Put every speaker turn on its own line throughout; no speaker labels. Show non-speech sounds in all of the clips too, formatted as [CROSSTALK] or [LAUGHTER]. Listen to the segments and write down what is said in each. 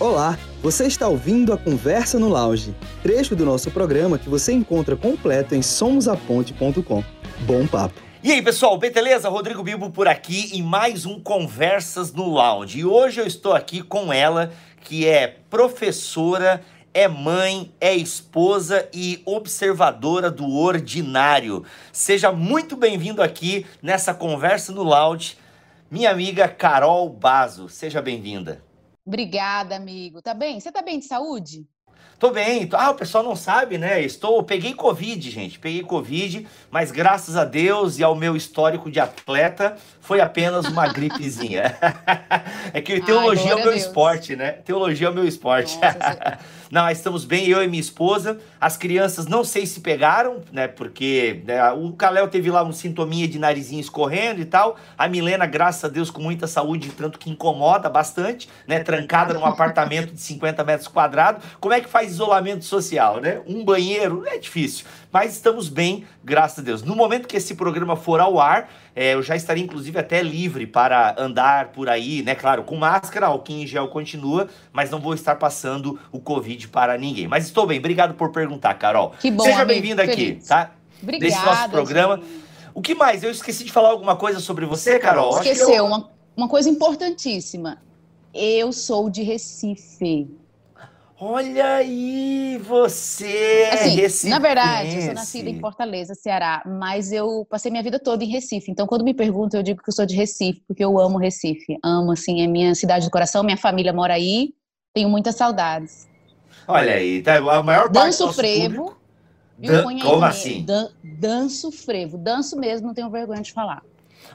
Olá, você está ouvindo a Conversa no Lounge, trecho do nosso programa que você encontra completo em somosaponte.com. Bom papo!
E aí, pessoal, beleza? Rodrigo Bilbo por aqui em mais um Conversas no Lounge. E hoje eu estou aqui com ela, que é professora, é mãe, é esposa e observadora do ordinário. Seja muito bem-vindo aqui nessa Conversa no Lounge, minha amiga Carol Bazo. Seja bem-vinda.
Obrigada, amigo. Tá bem? Você tá bem de saúde?
Tô bem. Ah, o pessoal não sabe, né? Estou, peguei Covid, gente. Peguei Covid, mas graças a Deus e ao meu histórico de atleta, foi apenas uma [LAUGHS] gripezinha. [LAUGHS] é que teologia Ai, é o meu esporte, né? Teologia é o meu esporte. Nossa, não, estamos bem, eu e minha esposa. As crianças não sei se pegaram, né? Porque né, o Caléo teve lá um sintominha de narizinho escorrendo e tal. A Milena, graças a Deus, com muita saúde, tanto que incomoda bastante, né? Trancada num apartamento de 50 metros quadrados. Como é que faz isolamento social, né? Um banheiro é difícil. Mas estamos bem, graças a Deus. No momento que esse programa for ao ar, é, eu já estaria, inclusive, até livre para andar por aí, né? Claro, com máscara, o em gel continua, mas não vou estar passando o Covid para ninguém. Mas estou bem, obrigado por perguntar, Carol.
Que bom,
Seja bem-vinda aqui, tá?
Obrigada.
Nesse nosso programa. Gente. O que mais? Eu esqueci de falar alguma coisa sobre você, Carol?
Esqueceu, eu... uma, uma coisa importantíssima. Eu sou de Recife.
Olha aí, você
é assim, Na verdade, eu sou nascida em Fortaleza, Ceará, mas eu passei minha vida toda em Recife. Então, quando me perguntam, eu digo que eu sou de Recife, porque eu amo Recife. Amo, assim, é minha cidade do coração, minha família mora aí, tenho muitas saudades.
Olha aí, tá, a maior parte
Danço do frevo.
Dan como assim?
Dan danço frevo, danço mesmo, não tenho vergonha de falar.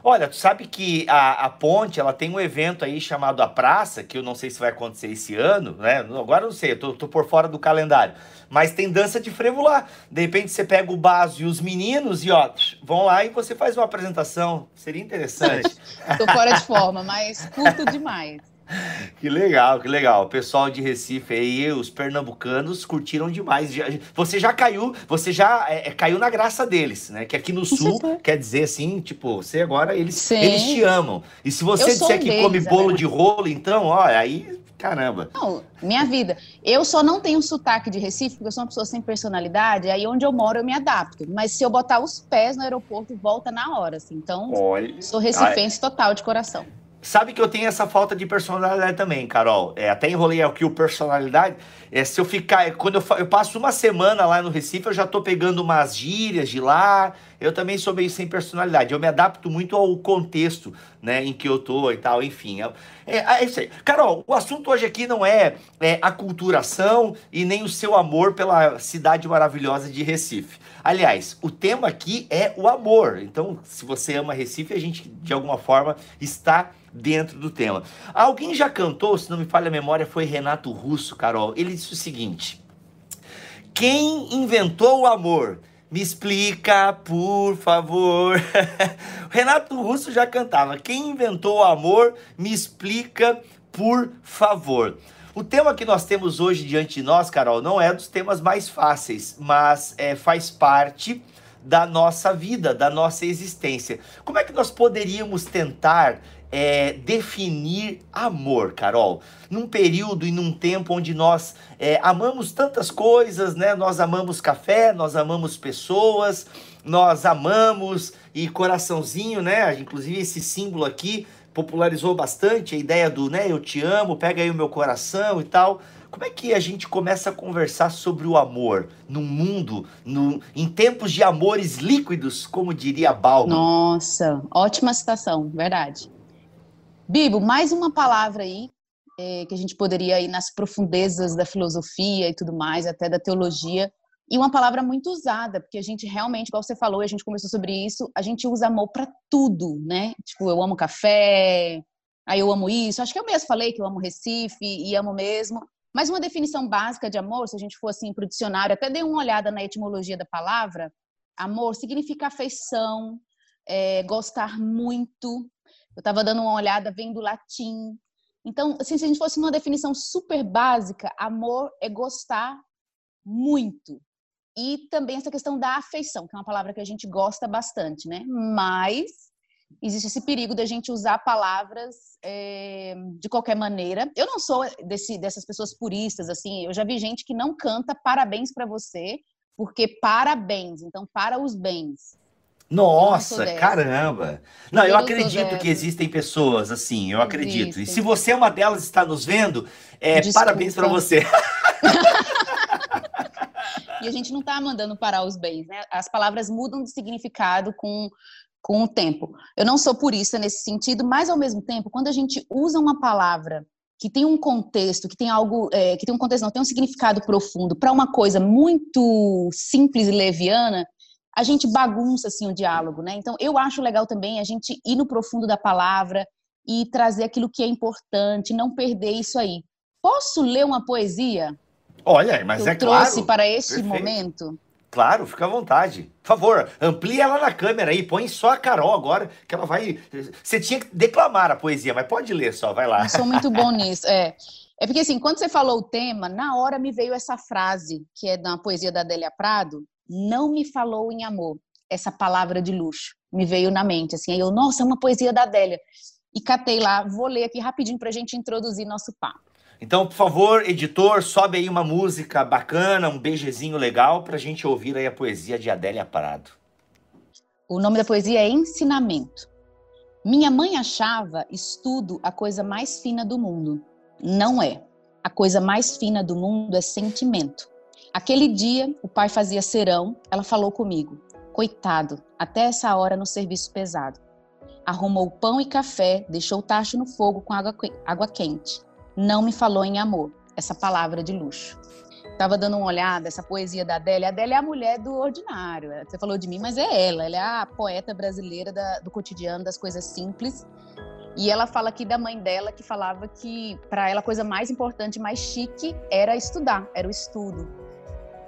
Olha, tu sabe que a, a Ponte, ela tem um evento aí chamado A Praça, que eu não sei se vai acontecer esse ano, né? Agora eu não sei, eu tô, tô por fora do calendário. Mas tem dança de frevo lá. De repente você pega o Baso e os meninos e ó, vão lá e você faz uma apresentação. Seria interessante. [LAUGHS]
tô fora de forma, mas curto demais. [LAUGHS]
Que legal, que legal. O pessoal de Recife aí, os pernambucanos curtiram demais. Você já caiu, você já é, é, caiu na graça deles, né? Que aqui no sul quer dizer assim, tipo, você agora eles, eles te amam. E se você disser que deles, come bolo de rolo, então, ó, aí caramba.
Não, minha vida. Eu só não tenho sotaque de Recife, porque eu sou uma pessoa sem personalidade, aí onde eu moro eu me adapto. Mas se eu botar os pés no aeroporto, volta na hora, assim. Então, Olha, sou recifense ai. total de coração.
Sabe que eu tenho essa falta de personalidade também, Carol. É, até enrolei aqui o personalidade. É, se eu ficar. Quando eu, eu, passo uma semana lá no Recife, eu já tô pegando umas gírias de lá. Eu também sou meio sem personalidade. Eu me adapto muito ao contexto né, em que eu tô e tal, enfim. É, é, é isso aí. Carol, o assunto hoje aqui não é, é a culturação e nem o seu amor pela cidade maravilhosa de Recife. Aliás, o tema aqui é o amor. Então, se você ama Recife, a gente de alguma forma está dentro do tema. Alguém já cantou, se não me falha a memória, foi Renato Russo, Carol. Ele disse o seguinte: Quem inventou o amor? Me explica, por favor. [LAUGHS] Renato Russo já cantava. Quem inventou o amor? Me explica, por favor. O tema que nós temos hoje diante de nós, Carol, não é dos temas mais fáceis, mas é, faz parte da nossa vida, da nossa existência. Como é que nós poderíamos tentar é, definir amor, Carol? Num período e num tempo onde nós é, amamos tantas coisas, né? Nós amamos café, nós amamos pessoas, nós amamos e coraçãozinho, né? Inclusive esse símbolo aqui popularizou bastante a ideia do, né? Eu te amo, pega aí o meu coração e tal. Como é que a gente começa a conversar sobre o amor num mundo, no, em tempos de amores líquidos, como diria Balbo?
Nossa, ótima citação, verdade. Bibo, mais uma palavra aí é, que a gente poderia ir nas profundezas da filosofia e tudo mais, até da teologia, e uma palavra muito usada, porque a gente realmente, igual você falou, a gente conversou sobre isso, a gente usa amor para tudo, né? Tipo, eu amo café, aí eu amo isso. Acho que eu mesmo falei que eu amo Recife e amo mesmo. Mas uma definição básica de amor, se a gente for assim para o dicionário, até dei uma olhada na etimologia da palavra, amor significa afeição, é, gostar muito, eu estava dando uma olhada, vem do latim. Então, assim, se a gente fosse uma definição super básica, amor é gostar muito. E também essa questão da afeição, que é uma palavra que a gente gosta bastante, né? Mas existe esse perigo da gente usar palavras é, de qualquer maneira. Eu não sou desse, dessas pessoas puristas, assim. Eu já vi gente que não canta parabéns para você, porque parabéns, então para os bens.
Nossa, caramba! Não, eu, eu acredito que existem pessoas assim, eu acredito. Existem. E se você é uma delas está nos vendo, é, parabéns para você. [LAUGHS]
e a gente não está mandando parar os bens, né? As palavras mudam de significado com com o tempo. Eu não sou purista nesse sentido, mas ao mesmo tempo, quando a gente usa uma palavra que tem um contexto, que tem algo, é, que tem um contexto, não tem um significado profundo para uma coisa muito simples e leviana, a gente bagunça assim o diálogo, né? Então eu acho legal também a gente ir no profundo da palavra e trazer aquilo que é importante, não perder isso aí. Posso ler uma poesia?
Olha, mas
que
é
eu trouxe
claro.
para este Perfeito. momento.
Claro, fica à vontade. Por favor, amplie ela na câmera aí, põe só a Carol agora, que ela vai. Você tinha que declamar a poesia, mas pode ler só, vai lá.
Eu sou muito bom [LAUGHS] nisso, é. É porque assim, quando você falou o tema, na hora me veio essa frase, que é da poesia da Adélia Prado, não me falou em amor, essa palavra de luxo. Me veio na mente, assim, aí eu, nossa, é uma poesia da Adélia. E catei lá, vou ler aqui rapidinho pra gente introduzir nosso papo.
Então, por favor, editor, sobe aí uma música bacana, um beijezinho legal para a gente ouvir aí a poesia de Adélia Prado.
O nome da poesia é Ensinamento. Minha mãe achava estudo a coisa mais fina do mundo. Não é. A coisa mais fina do mundo é sentimento. Aquele dia, o pai fazia serão, ela falou comigo. Coitado, até essa hora no serviço pesado. Arrumou pão e café, deixou o tacho no fogo com água, água quente não me falou em amor, essa palavra de luxo. Estava dando uma olhada, essa poesia da Adélia. A Adélia é a mulher do ordinário. Você falou de mim, mas é ela. Ela é a poeta brasileira da, do cotidiano, das coisas simples. E ela fala aqui da mãe dela, que falava que para ela a coisa mais importante, mais chique, era estudar, era o estudo.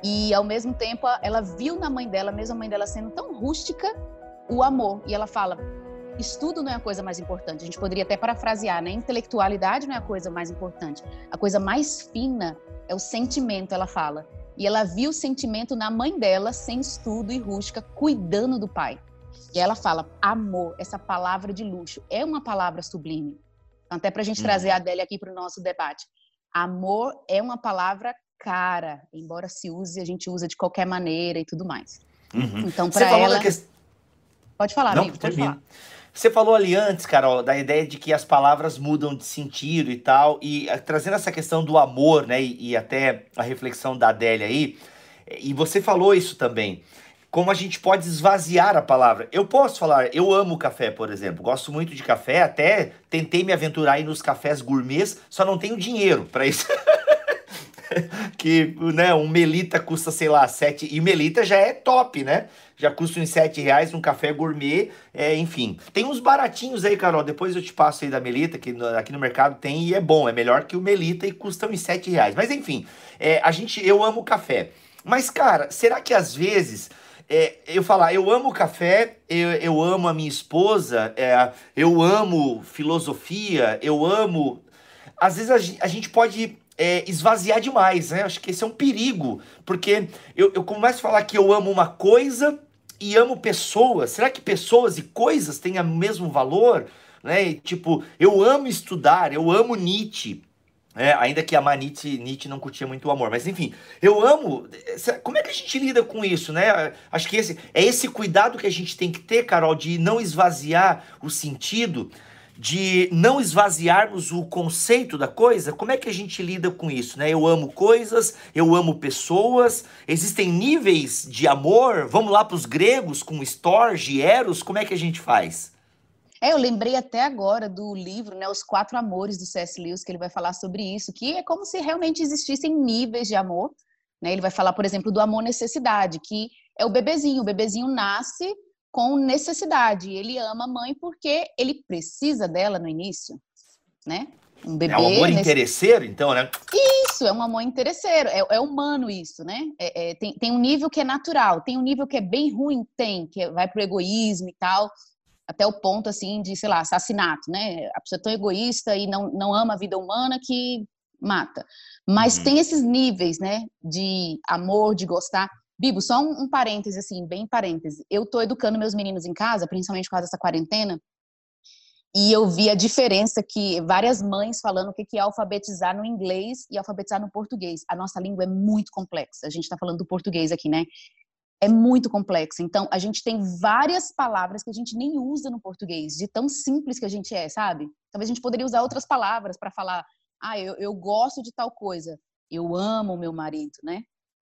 E ao mesmo tempo, ela viu na mãe dela, mesmo a mãe dela sendo tão rústica, o amor. E ela fala: estudo não é a coisa mais importante. A gente poderia até parafrasear, né? Intelectualidade não é a coisa mais importante. A coisa mais fina é o sentimento, ela fala. E ela viu o sentimento na mãe dela, sem estudo e rústica, cuidando do pai. E ela fala: amor, essa palavra de luxo, é uma palavra sublime. Então, até para a gente hum. trazer a Adélia aqui para o nosso debate. Amor é uma palavra cara, embora se use, a gente usa de qualquer maneira e tudo mais.
Uhum. Então, para ela. Que...
Pode falar, Não, amigo, pode falar.
Você falou ali antes, Carol, da ideia de que as palavras mudam de sentido e tal, e uh, trazendo essa questão do amor, né, e, e, até a reflexão da Adélia aí, e você falou isso também, como a gente pode esvaziar a palavra. Eu posso falar, eu amo café, por exemplo, gosto muito de café, até tentei me aventurar aí nos cafés gourmets, só não tenho dinheiro para isso. [LAUGHS] [LAUGHS] que né, um melita custa, sei lá, sete. E melita já é top, né? Já custa uns sete reais um café gourmet, é, enfim. Tem uns baratinhos aí, Carol. Depois eu te passo aí da melita, que no, aqui no mercado tem e é bom. É melhor que o melita e custa uns sete reais. Mas enfim, é, a gente, eu amo café. Mas, cara, será que às vezes. É, eu falar, eu amo café, eu, eu amo a minha esposa, é, eu amo filosofia, eu amo. Às vezes a, a gente pode é, esvaziar demais, né? Acho que esse é um perigo, porque eu, eu começo a falar que eu amo uma coisa e amo pessoas. Será que pessoas e coisas têm o mesmo valor? Né? Tipo, eu amo estudar, eu amo Nietzsche. É, ainda que a Nietzsche, Nietzsche não curtia muito o amor, mas enfim, eu amo. Como é que a gente lida com isso, né? Acho que esse é esse cuidado que a gente tem que ter, Carol, de não esvaziar o sentido de não esvaziarmos o conceito da coisa, como é que a gente lida com isso, né? Eu amo coisas, eu amo pessoas, existem níveis de amor, vamos lá para os gregos com Storge, Eros, como é que a gente faz?
É, eu lembrei até agora do livro, né, Os Quatro Amores do C.S. Lewis, que ele vai falar sobre isso, que é como se realmente existissem níveis de amor, né? Ele vai falar, por exemplo, do amor necessidade, que é o bebezinho, o bebezinho nasce com necessidade. Ele ama a mãe porque ele precisa dela no início, né?
Um bebê. É um amor nesse... interesseiro, então, né?
Isso, é um amor interesseiro. É, é humano isso, né? É, é, tem, tem um nível que é natural, tem um nível que é bem ruim, tem, que vai pro egoísmo e tal, até o ponto, assim, de, sei lá, assassinato, né? A pessoa é tão egoísta e não, não ama a vida humana que mata. Mas uhum. tem esses níveis, né? De amor, de gostar. Bibo, só um, um parêntese, assim, bem parêntese. Eu tô educando meus meninos em casa, principalmente por causa dessa quarentena, e eu vi a diferença que várias mães falando o que é alfabetizar no inglês e alfabetizar no português. A nossa língua é muito complexa. A gente está falando do português aqui, né? É muito complexa. Então, a gente tem várias palavras que a gente nem usa no português, de tão simples que a gente é, sabe? Talvez a gente poderia usar outras palavras para falar, ah, eu, eu gosto de tal coisa, eu amo meu marido, né?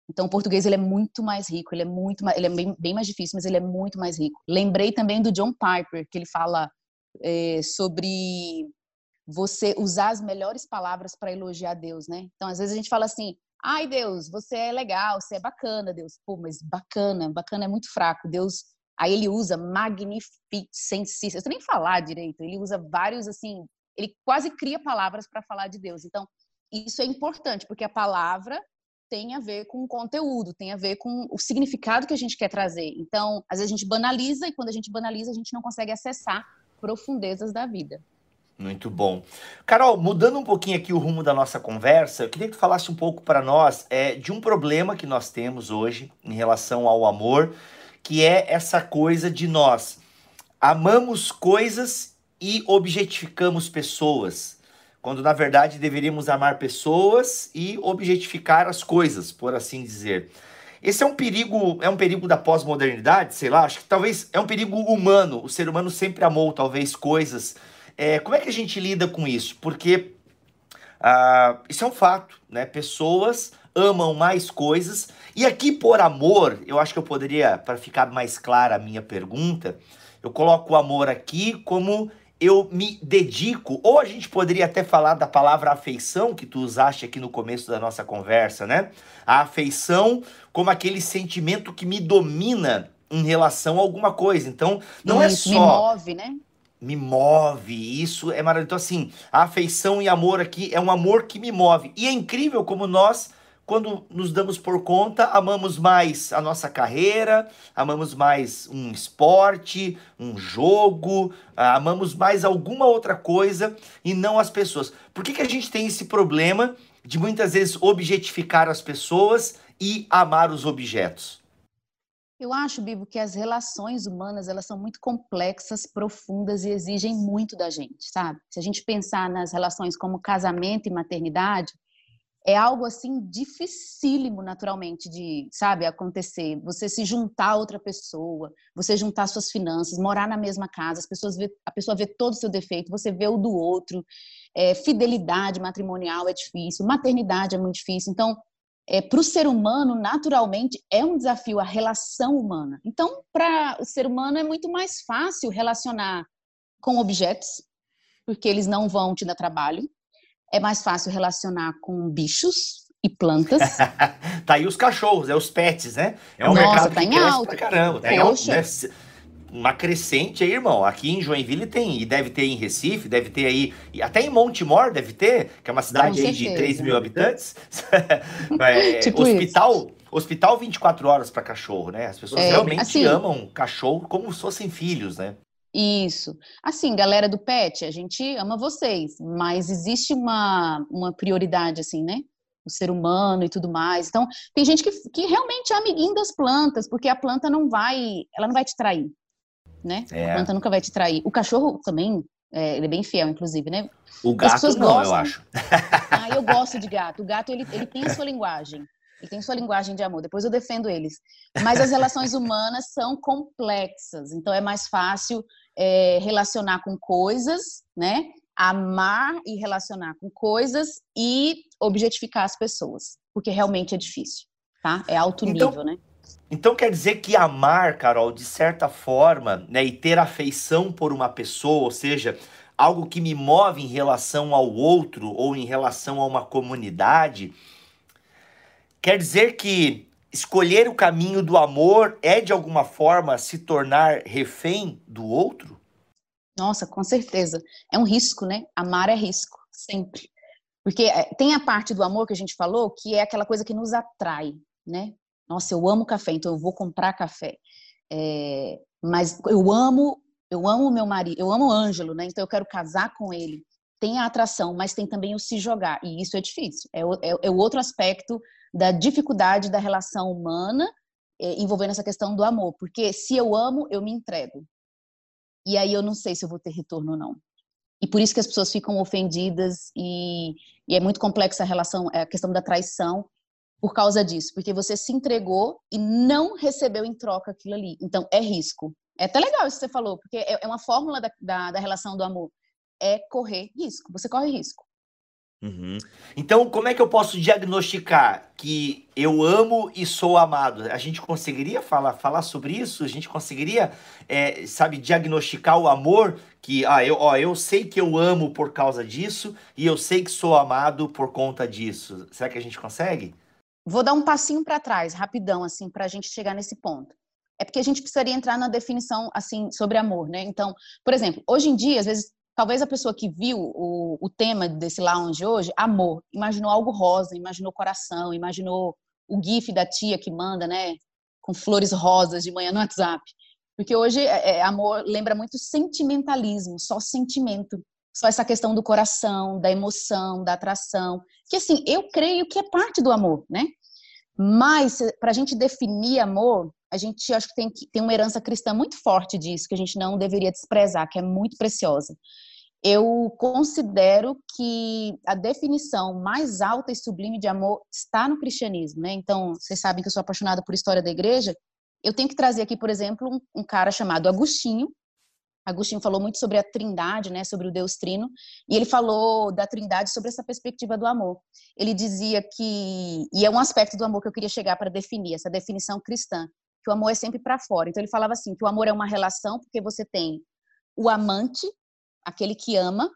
Então, o português ele é muito mais rico, ele é muito mais, ele é bem, bem mais difícil, mas ele é muito mais rico. Lembrei também do John Piper, que ele fala é, sobre você usar as melhores palavras para elogiar Deus, né? Então, às vezes a gente fala assim: ai, Deus, você é legal, você é bacana, Deus. Pô, mas bacana, bacana é muito fraco. Deus, aí ele usa magnificência, eu nem falar direito, ele usa vários, assim, ele quase cria palavras para falar de Deus. Então, isso é importante, porque a palavra tem a ver com o conteúdo, tem a ver com o significado que a gente quer trazer. Então, às vezes a gente banaliza e quando a gente banaliza, a gente não consegue acessar profundezas da vida.
Muito bom. Carol, mudando um pouquinho aqui o rumo da nossa conversa, eu queria que tu falasse um pouco para nós é, de um problema que nós temos hoje em relação ao amor, que é essa coisa de nós amamos coisas e objetificamos pessoas, quando na verdade deveríamos amar pessoas e objetificar as coisas, por assim dizer. Esse é um perigo, é um perigo da pós-modernidade, sei lá, acho que talvez é um perigo humano. O ser humano sempre amou, talvez, coisas. É, como é que a gente lida com isso? Porque ah, isso é um fato, né? Pessoas amam mais coisas. E aqui, por amor, eu acho que eu poderia, para ficar mais clara a minha pergunta, eu coloco o amor aqui como eu me dedico, ou a gente poderia até falar da palavra afeição que tu usaste aqui no começo da nossa conversa, né? A afeição como aquele sentimento que me domina em relação a alguma coisa. Então, não é é
só. Me move, né?
Me move, isso é maravilhoso. Então, assim, a afeição e amor aqui é um amor que me move. E é incrível como nós quando nos damos por conta, amamos mais a nossa carreira, amamos mais um esporte, um jogo, ah, amamos mais alguma outra coisa e não as pessoas. Por que, que a gente tem esse problema de muitas vezes objetificar as pessoas e amar os objetos?
Eu acho, Bibo, que as relações humanas elas são muito complexas, profundas e exigem muito da gente, sabe? Se a gente pensar nas relações como casamento e maternidade, é algo assim dificílimo naturalmente de, sabe, acontecer. Você se juntar a outra pessoa, você juntar suas finanças, morar na mesma casa, as pessoas vê, a pessoa vê todo o seu defeito, você vê o do outro. É, fidelidade matrimonial é difícil, maternidade é muito difícil. Então, é, para o ser humano, naturalmente, é um desafio a relação humana. Então, para o ser humano é muito mais fácil relacionar com objetos, porque eles não vão te dar trabalho é mais fácil relacionar com bichos e plantas. [LAUGHS]
tá aí os cachorros, é os pets, né? É
um Nossa, mercado tá que em alta.
pra caramba. Tá Poxa. Né? Uma crescente aí, irmão. Aqui em Joinville tem, e deve ter em Recife, deve ter aí, até em Montemor deve ter, que é uma cidade aí de 3 mil habitantes. [LAUGHS] é, [LAUGHS] tipo hospital, isso. hospital 24 horas para cachorro, né? As pessoas é, realmente assim, amam cachorro como se fossem filhos, né?
Isso. Assim, galera do pet, a gente ama vocês, mas existe uma, uma prioridade, assim, né? O ser humano e tudo mais. Então, tem gente que, que realmente é amiguinho das plantas, porque a planta não vai, ela não vai te trair, né? É. A planta nunca vai te trair. O cachorro também, é, ele é bem fiel, inclusive, né?
O gato não, gostam. eu acho.
Ah, eu gosto de gato. O gato, ele, ele tem a sua linguagem. Ele tem sua linguagem de amor. Depois eu defendo eles. Mas as relações [LAUGHS] humanas são complexas. Então é mais fácil é, relacionar com coisas, né? Amar e relacionar com coisas e objetificar as pessoas, porque realmente é difícil, tá? É alto então, nível, né?
Então quer dizer que amar, Carol, de certa forma, né, e ter afeição por uma pessoa, ou seja, algo que me move em relação ao outro ou em relação a uma comunidade, quer dizer que escolher o caminho do amor é de alguma forma se tornar refém do outro?
Nossa, com certeza. É um risco, né? Amar é risco, sempre. Porque é, tem a parte do amor que a gente falou, que é aquela coisa que nos atrai, né? Nossa, eu amo café, então eu vou comprar café. É, mas eu amo, eu amo meu marido, eu amo o Ângelo, né? Então eu quero casar com ele. Tem a atração, mas tem também o se jogar, e isso é difícil. É o, é, é o outro aspecto da dificuldade da relação humana é, envolvendo essa questão do amor, porque se eu amo, eu me entrego. E aí eu não sei se eu vou ter retorno ou não. E por isso que as pessoas ficam ofendidas e, e é muito complexa a relação, a questão da traição por causa disso, porque você se entregou e não recebeu em troca aquilo ali. Então, é risco. É até legal isso que você falou, porque é, é uma fórmula da, da, da relação do amor. É correr risco. Você corre risco.
Uhum. Então, como é que eu posso diagnosticar que eu amo e sou amado? A gente conseguiria falar, falar sobre isso? A gente conseguiria, é, sabe, diagnosticar o amor? Que, ah, eu, ó, eu sei que eu amo por causa disso e eu sei que sou amado por conta disso. Será que a gente consegue?
Vou dar um passinho para trás, rapidão, assim, para a gente chegar nesse ponto. É porque a gente precisaria entrar na definição, assim, sobre amor, né? Então, por exemplo, hoje em dia, às vezes talvez a pessoa que viu o, o tema desse lounge hoje, amor, imaginou algo rosa, imaginou coração, imaginou o gif da tia que manda, né, com flores rosas de manhã no WhatsApp. Porque hoje é, é, amor lembra muito sentimentalismo, só sentimento, só essa questão do coração, da emoção, da atração, que assim, eu creio que é parte do amor, né? Mas para a gente definir amor, a gente acho que tem, tem uma herança cristã muito forte disso, que a gente não deveria desprezar, que é muito preciosa eu considero que a definição mais alta e sublime de amor está no cristianismo, né? Então, vocês sabem que eu sou apaixonada por história da igreja. Eu tenho que trazer aqui, por exemplo, um, um cara chamado Agostinho. Agostinho falou muito sobre a Trindade, né, sobre o Deus Trino, e ele falou da Trindade sobre essa perspectiva do amor. Ele dizia que e é um aspecto do amor que eu queria chegar para definir, essa definição cristã, que o amor é sempre para fora. Então ele falava assim, que o amor é uma relação porque você tem o amante, aquele que ama,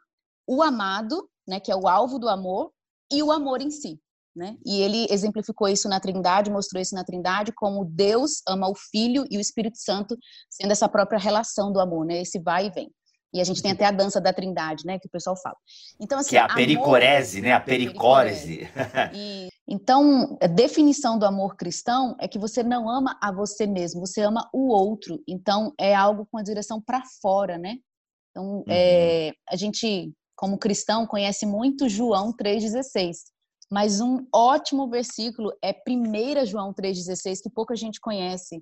o amado, né, que é o alvo do amor, e o amor em si. Né? E ele exemplificou isso na Trindade, mostrou isso na Trindade, como Deus ama o Filho e o Espírito Santo, sendo essa própria relação do amor, né? esse vai e vem. E a gente tem até a dança da Trindade, né, que o pessoal fala.
Então assim, que é a pericorese, amor, né, a pericórese. [LAUGHS]
E, então, a definição do amor cristão é que você não ama a você mesmo, você ama o outro. Então, é algo com a direção para fora, né? Então, uhum. é, a gente, como cristão, conhece muito João 3,16. Mas um ótimo versículo é 1 João 3,16, que pouca gente conhece.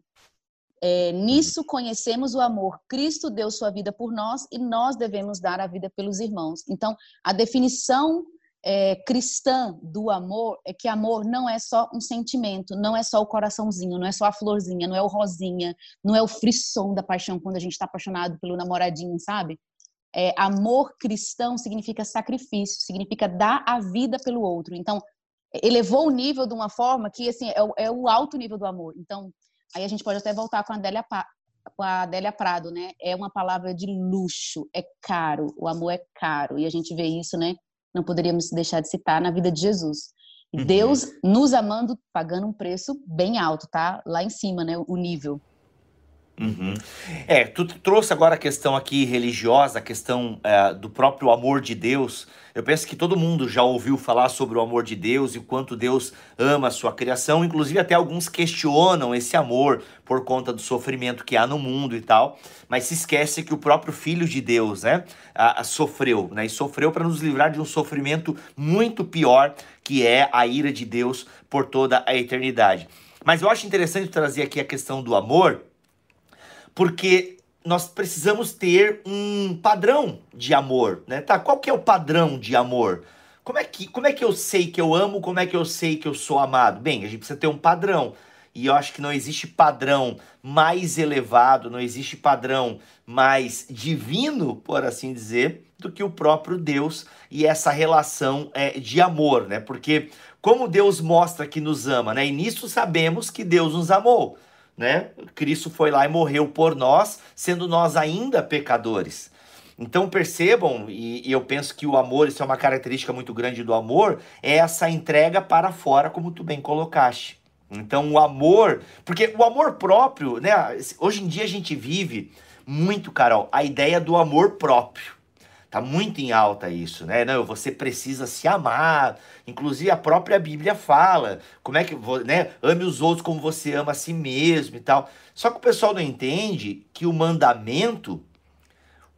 É, nisso conhecemos o amor. Cristo deu sua vida por nós e nós devemos dar a vida pelos irmãos. Então, a definição é, cristã do amor é que amor não é só um sentimento, não é só o coraçãozinho, não é só a florzinha, não é o rosinha, não é o frisson da paixão quando a gente está apaixonado pelo namoradinho, sabe? É, amor cristão significa sacrifício, significa dar a vida pelo outro. Então, elevou o nível de uma forma que, assim, é o, é o alto nível do amor. Então, aí a gente pode até voltar com a Adélia, com a Adélia Prado, né? É uma palavra de luxo, é caro, o amor é caro. E a gente vê isso, né? Não poderíamos deixar de citar na vida de Jesus. Uhum. Deus nos amando, pagando um preço bem alto, tá? Lá em cima, né? O nível.
Uhum. É, tu trouxe agora a questão aqui religiosa, a questão é, do próprio amor de Deus. Eu penso que todo mundo já ouviu falar sobre o amor de Deus e o quanto Deus ama a sua criação. Inclusive, até alguns questionam esse amor por conta do sofrimento que há no mundo e tal. Mas se esquece que o próprio Filho de Deus, né, a, a sofreu, né, e sofreu para nos livrar de um sofrimento muito pior, que é a ira de Deus por toda a eternidade. Mas eu acho interessante trazer aqui a questão do amor porque nós precisamos ter um padrão de amor, né? Tá, qual que é o padrão de amor? Como é que, como é que eu sei que eu amo? Como é que eu sei que eu sou amado? Bem, a gente precisa ter um padrão. E eu acho que não existe padrão mais elevado, não existe padrão mais divino, por assim dizer, do que o próprio Deus e essa relação é, de amor, né? Porque como Deus mostra que nos ama, né? E nisso sabemos que Deus nos amou né? Cristo foi lá e morreu por nós, sendo nós ainda pecadores. Então percebam, e, e, eu penso que o amor, isso é uma característica muito grande do amor, é essa entrega para fora, como tu bem colocaste. Então o amor, porque o amor próprio, né? Hoje em dia a gente vive muito, Carol, a ideia do amor próprio. Tá muito em alta isso, né? Não, você precisa se amar. Inclusive a própria Bíblia fala, como é que, né? Ame os outros como você ama a si mesmo e tal. Só que o pessoal não entende que o mandamento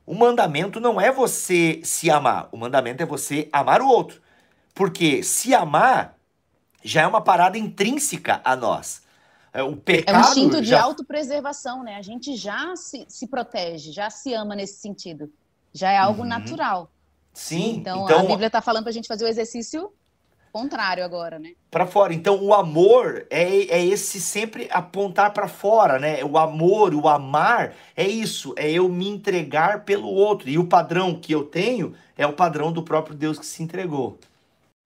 o mandamento não é você se amar, o mandamento é você amar o outro. Porque se amar já é uma parada intrínseca a nós.
É, o pecado é um instinto de já... autopreservação, né? A gente já se, se protege, já se ama nesse sentido. Já é algo uhum. natural.
Sim.
Então,
então
a Bíblia está falando para a gente fazer o exercício contrário agora, né?
Para fora. Então, o amor é, é esse sempre apontar para fora, né? O amor, o amar é isso, é eu me entregar pelo outro. E o padrão que eu tenho é o padrão do próprio Deus que se entregou.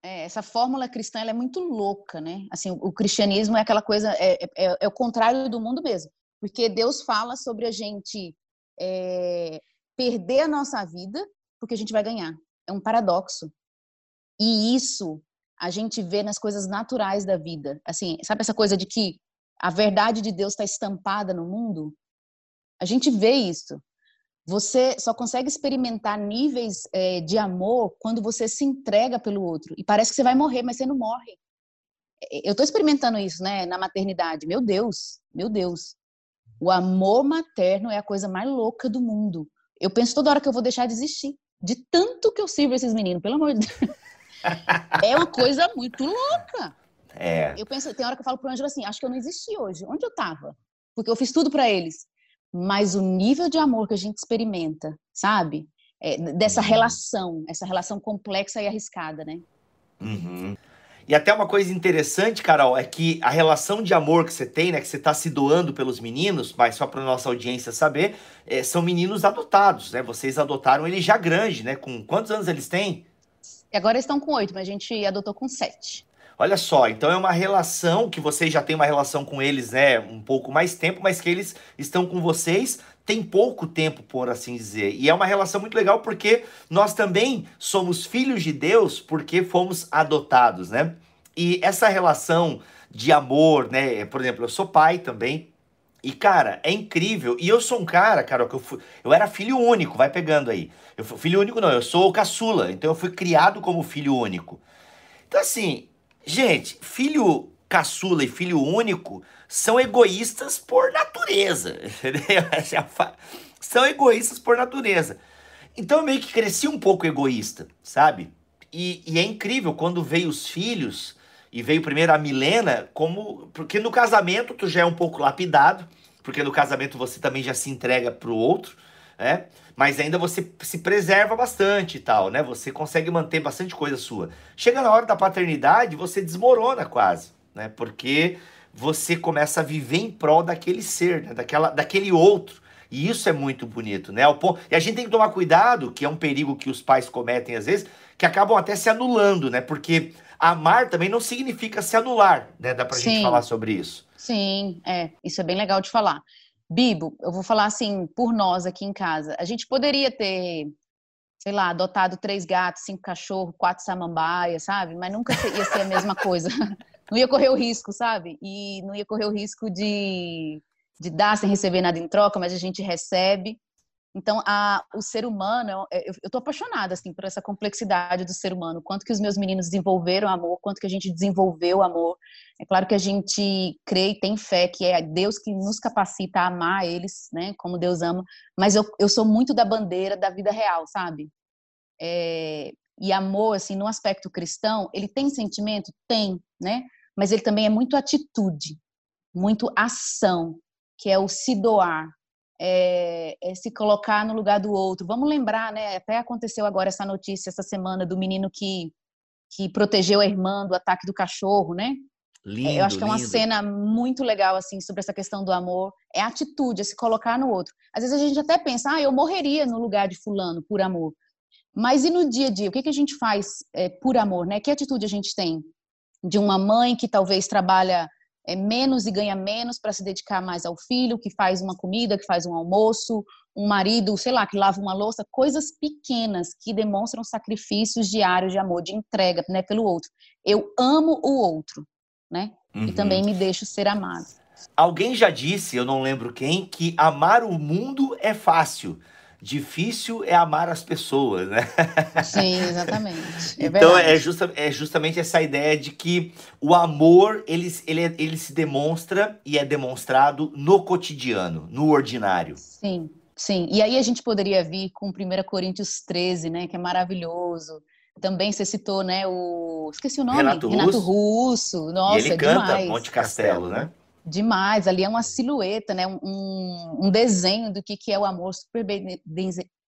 É, essa fórmula cristã é muito louca, né? Assim, o, o cristianismo é aquela coisa, é, é, é, o contrário do mundo mesmo. Porque Deus fala sobre a gente é, perder a nossa vida porque a gente vai ganhar. É um paradoxo. E isso a gente vê nas coisas naturais da vida. Assim, sabe essa coisa de que a verdade de Deus está estampada no mundo? A gente vê isso. Você só consegue experimentar níveis é, de amor quando você se entrega pelo outro. E parece que você vai morrer, mas você não morre. Eu estou experimentando isso, né, na maternidade. Meu Deus, meu Deus. O amor materno é a coisa mais louca do mundo. Eu penso toda hora que eu vou deixar de existir. De tanto que eu sirvo esses meninos, pelo amor de Deus. é uma coisa muito louca.
É.
Eu penso, tem hora que eu falo pro Ângelo assim, acho que eu não existi hoje. Onde eu tava? Porque eu fiz tudo para eles. Mas o nível de amor que a gente experimenta, sabe? É, dessa uhum. relação, essa relação complexa e arriscada, né?
Uhum. E até uma coisa interessante, Carol, é que a relação de amor que você tem, né, que você está se doando pelos meninos, mas só para nossa audiência saber, é, são meninos adotados, né? Vocês adotaram ele já grande, né? Com quantos anos eles têm?
Agora estão com oito, mas a gente adotou com sete.
Olha só, então é uma relação que vocês já têm uma relação com eles, né, um pouco mais tempo, mas que eles estão com vocês tem pouco tempo, por assim dizer. E é uma relação muito legal porque nós também somos filhos de Deus porque fomos adotados, né? E essa relação de amor, né? Por exemplo, eu sou pai também. E, cara, é incrível. E eu sou um cara, cara, que eu, fui, eu era filho único, vai pegando aí. Eu fui, filho único não, eu sou caçula. Então eu fui criado como filho único. Então, assim, gente, filho caçula e filho único são egoístas por natureza. [LAUGHS] Entendeu? É são egoístas por natureza. Então eu meio que cresci um pouco egoísta, sabe? E, e é incrível quando veio os filhos e veio primeiro a Milena, como. Porque no casamento tu já é um pouco lapidado, porque no casamento você também já se entrega pro outro, né? Mas ainda você se preserva bastante e tal, né? Você consegue manter bastante coisa sua. Chega na hora da paternidade, você desmorona quase, né? Porque você começa a viver em prol daquele ser, né? Daquela, daquele outro. E isso é muito bonito, né? E a gente tem que tomar cuidado, que é um perigo que os pais cometem às vezes, que acabam até se anulando, né? Porque amar também não significa se anular, né? Dá pra Sim. gente falar sobre isso.
Sim, é. Isso é bem legal de falar. Bibo, eu vou falar assim, por nós aqui em casa. A gente poderia ter, sei lá, adotado três gatos, cinco cachorros, quatro samambaias, sabe? Mas nunca ia ser a mesma coisa. [LAUGHS] Não ia correr o risco, sabe? E não ia correr o risco de, de dar sem receber nada em troca, mas a gente recebe. Então, a, o ser humano, eu, tô apaixonada, assim, por essa complexidade do ser humano. Quanto que os meus meninos desenvolveram amor, quanto que a gente desenvolveu amor. É claro que a gente crê e tem fé que é Deus que nos capacita a amar eles, né, como Deus ama. Mas eu, eu sou muito da bandeira da vida real, sabe? É, e amor, assim, no aspecto cristão, ele tem sentimento? Tem, né? Mas ele também é muito atitude, muito ação, que é o se doar, é, é, se colocar no lugar do outro. Vamos lembrar, né? Até aconteceu agora essa notícia essa semana do menino que, que protegeu a irmã do ataque do cachorro, né?
Lindo,
eu acho que é uma cena muito legal assim sobre essa questão do amor. É a atitude, é se colocar no outro. Às vezes a gente até pensa, ah, eu morreria no lugar de fulano por amor. Mas e no dia a dia? O que, que a gente faz é, por amor, né? Que atitude a gente tem? De uma mãe que talvez trabalha é, menos e ganha menos para se dedicar mais ao filho, que faz uma comida, que faz um almoço, um marido, sei lá, que lava uma louça, coisas pequenas que demonstram sacrifícios diários de amor, de entrega, né, pelo outro. Eu amo o outro, né? Uhum. E também me deixo ser amado.
Alguém já disse, eu não lembro quem, que amar o mundo é fácil difícil é amar as pessoas, né? [LAUGHS]
Sim, exatamente.
É então é, justa, é justamente essa ideia de que o amor ele, ele, ele se demonstra e é demonstrado no cotidiano, no ordinário.
Sim, sim. E aí a gente poderia vir com 1 Coríntios 13, né? Que é maravilhoso. Também você citou, né? O. Esqueci o nome.
Renato,
Renato
Russo.
Russo. Nossa,
e ele
é
canta
demais.
Monte Castelo, né?
Demais, ali é uma silhueta, né? Um, um desenho do que, que é o amor super bem,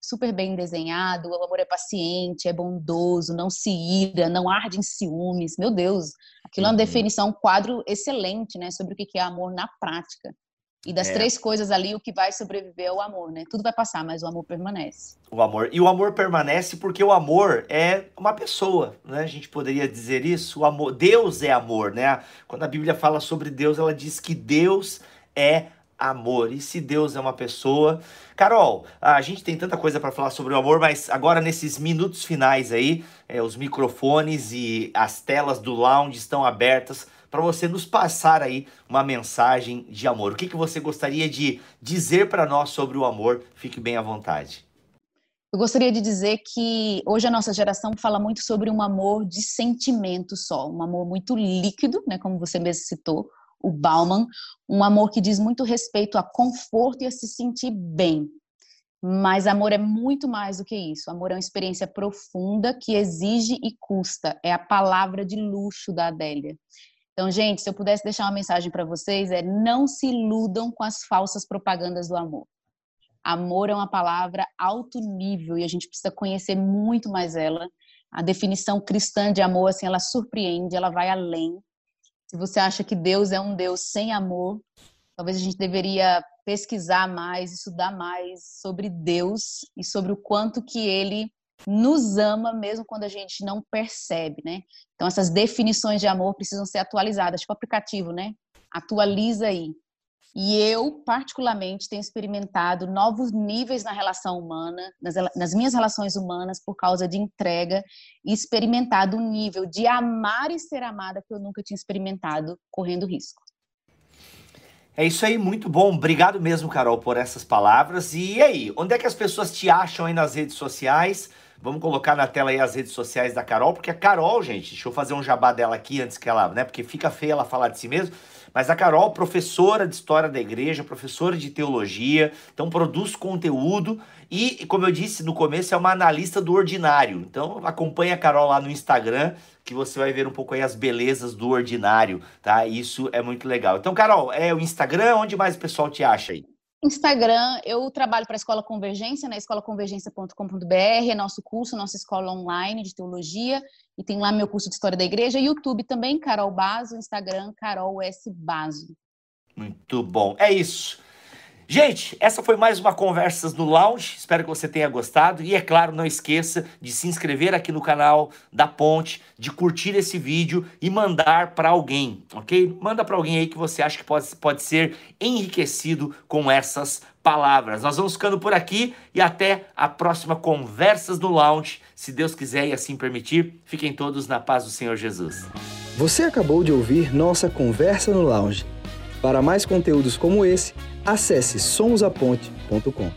super bem desenhado, o amor é paciente, é bondoso, não se ira, não arde em ciúmes. Meu Deus, aquilo é uma uhum. definição, um quadro excelente, né, sobre o que é amor na prática. E das é. três coisas ali, o que vai sobreviver é o amor, né? Tudo vai passar, mas o amor permanece.
O amor. E o amor permanece porque o amor é uma pessoa, né? A gente poderia dizer isso. O amor, Deus é amor, né? Quando a Bíblia fala sobre Deus, ela diz que Deus é amor. E se Deus é uma pessoa. Carol, a gente tem tanta coisa para falar sobre o amor, mas agora nesses minutos finais aí, é, os microfones e as telas do lounge estão abertas para você nos passar aí uma mensagem de amor. O que, que você gostaria de dizer para nós sobre o amor? Fique bem à vontade.
Eu gostaria de dizer que hoje a nossa geração fala muito sobre um amor de sentimento só, um amor muito líquido, né, como você mesmo citou, o Bauman, um amor que diz muito respeito a conforto e a se sentir bem. Mas amor é muito mais do que isso. Amor é uma experiência profunda que exige e custa. É a palavra de luxo da Adélia. Então, gente, se eu pudesse deixar uma mensagem para vocês, é não se iludam com as falsas propagandas do amor. Amor é uma palavra alto nível e a gente precisa conhecer muito mais ela. A definição cristã de amor, assim, ela surpreende, ela vai além. Se você acha que Deus é um Deus sem amor, talvez a gente deveria pesquisar mais, estudar mais sobre Deus e sobre o quanto que ele nos ama mesmo quando a gente não percebe, né? Então essas definições de amor precisam ser atualizadas, tipo aplicativo, né? Atualiza aí. E eu, particularmente, tenho experimentado novos níveis na relação humana, nas, nas, minhas relações humanas, por causa de entrega, e experimentado um nível de amar e ser amada que eu nunca tinha experimentado, correndo risco.
É isso aí, muito bom. Obrigado mesmo, Carol, por essas palavras. E aí, onde é que as pessoas te acham aí nas redes sociais? Vamos colocar na tela aí as redes sociais da Carol, porque a Carol, gente, deixa eu fazer um jabá dela aqui antes que ela, né? Porque fica feia ela falar de si mesma. Mas a Carol, professora de história da igreja, professora de teologia, então produz conteúdo e, como eu disse no começo, é uma analista do ordinário. Então acompanha a Carol lá no Instagram, que você vai ver um pouco aí as belezas do ordinário, tá? Isso é muito legal. Então, Carol, é o Instagram, onde mais o pessoal te acha aí?
Instagram, eu trabalho para a Escola Convergência, né? escolaconvergência.com.br, é nosso curso, nossa escola online de teologia, e tem lá meu curso de História da Igreja, YouTube também, Carol Baso, Instagram, Carol S. Baso.
Muito bom, é isso. Gente, essa foi mais uma Conversas no Lounge. Espero que você tenha gostado. E é claro, não esqueça de se inscrever aqui no canal da Ponte, de curtir esse vídeo e mandar para alguém, ok? Manda para alguém aí que você acha que pode, pode ser enriquecido com essas palavras. Nós vamos ficando por aqui e até a próxima Conversas no Lounge. Se Deus quiser e assim permitir, fiquem todos na paz do Senhor Jesus.
Você acabou de ouvir nossa Conversa no Lounge. Para mais conteúdos como esse, acesse somosaponte.com.